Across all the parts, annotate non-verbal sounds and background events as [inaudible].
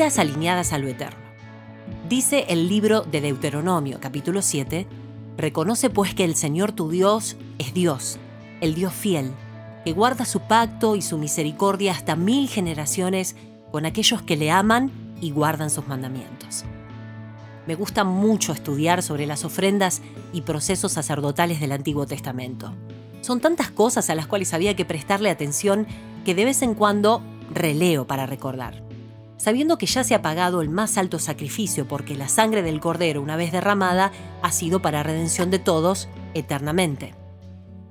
alineadas a lo eterno. Dice el libro de Deuteronomio, capítulo 7, Reconoce pues que el Señor tu Dios es Dios, el Dios fiel, que guarda su pacto y su misericordia hasta mil generaciones con aquellos que le aman y guardan sus mandamientos. Me gusta mucho estudiar sobre las ofrendas y procesos sacerdotales del Antiguo Testamento. Son tantas cosas a las cuales había que prestarle atención que de vez en cuando releo para recordar. Sabiendo que ya se ha pagado el más alto sacrificio porque la sangre del cordero, una vez derramada, ha sido para redención de todos eternamente.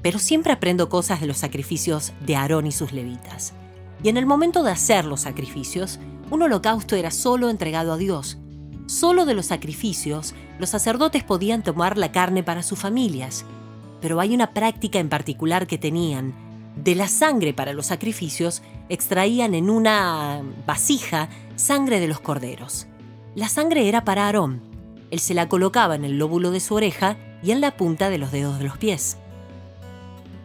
Pero siempre aprendo cosas de los sacrificios de Aarón y sus levitas. Y en el momento de hacer los sacrificios, un holocausto era solo entregado a Dios. Solo de los sacrificios, los sacerdotes podían tomar la carne para sus familias. Pero hay una práctica en particular que tenían. De la sangre para los sacrificios, extraían en una vasija sangre de los corderos. La sangre era para Aarón. Él se la colocaba en el lóbulo de su oreja y en la punta de los dedos de los pies.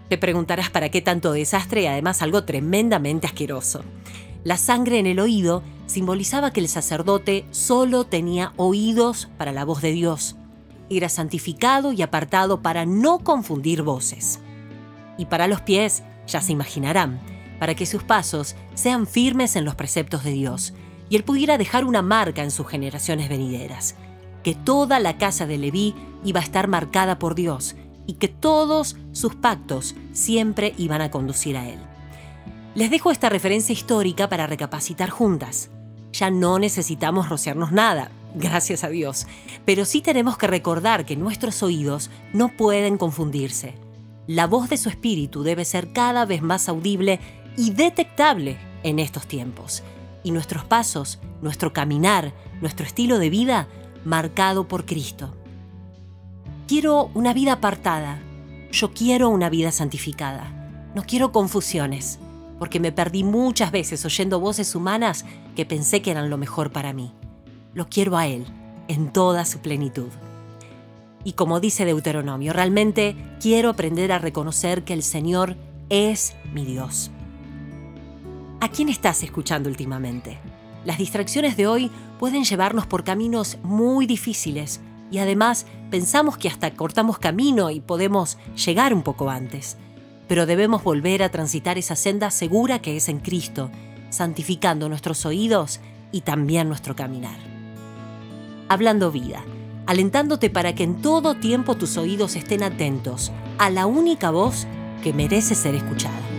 Te preguntarás para qué tanto desastre y además algo tremendamente asqueroso. La sangre en el oído simbolizaba que el sacerdote solo tenía oídos para la voz de Dios. Era santificado y apartado para no confundir voces. Y para los pies, ya se imaginarán, para que sus pasos sean firmes en los preceptos de Dios y él pudiera dejar una marca en sus generaciones venideras, que toda la casa de Leví iba a estar marcada por Dios y que todos sus pactos siempre iban a conducir a Él. Les dejo esta referencia histórica para recapacitar juntas. Ya no necesitamos rociarnos nada, [laughs] gracias a Dios, pero sí tenemos que recordar que nuestros oídos no pueden confundirse. La voz de su espíritu debe ser cada vez más audible y detectable en estos tiempos, y nuestros pasos, nuestro caminar, nuestro estilo de vida marcado por Cristo. Quiero una vida apartada. Yo quiero una vida santificada. No quiero confusiones, porque me perdí muchas veces oyendo voces humanas que pensé que eran lo mejor para mí. Lo quiero a Él, en toda su plenitud. Y como dice Deuteronomio, realmente quiero aprender a reconocer que el Señor es mi Dios. ¿A quién estás escuchando últimamente? Las distracciones de hoy pueden llevarnos por caminos muy difíciles y además pensamos que hasta cortamos camino y podemos llegar un poco antes. Pero debemos volver a transitar esa senda segura que es en Cristo, santificando nuestros oídos y también nuestro caminar. Hablando vida, alentándote para que en todo tiempo tus oídos estén atentos a la única voz que merece ser escuchada.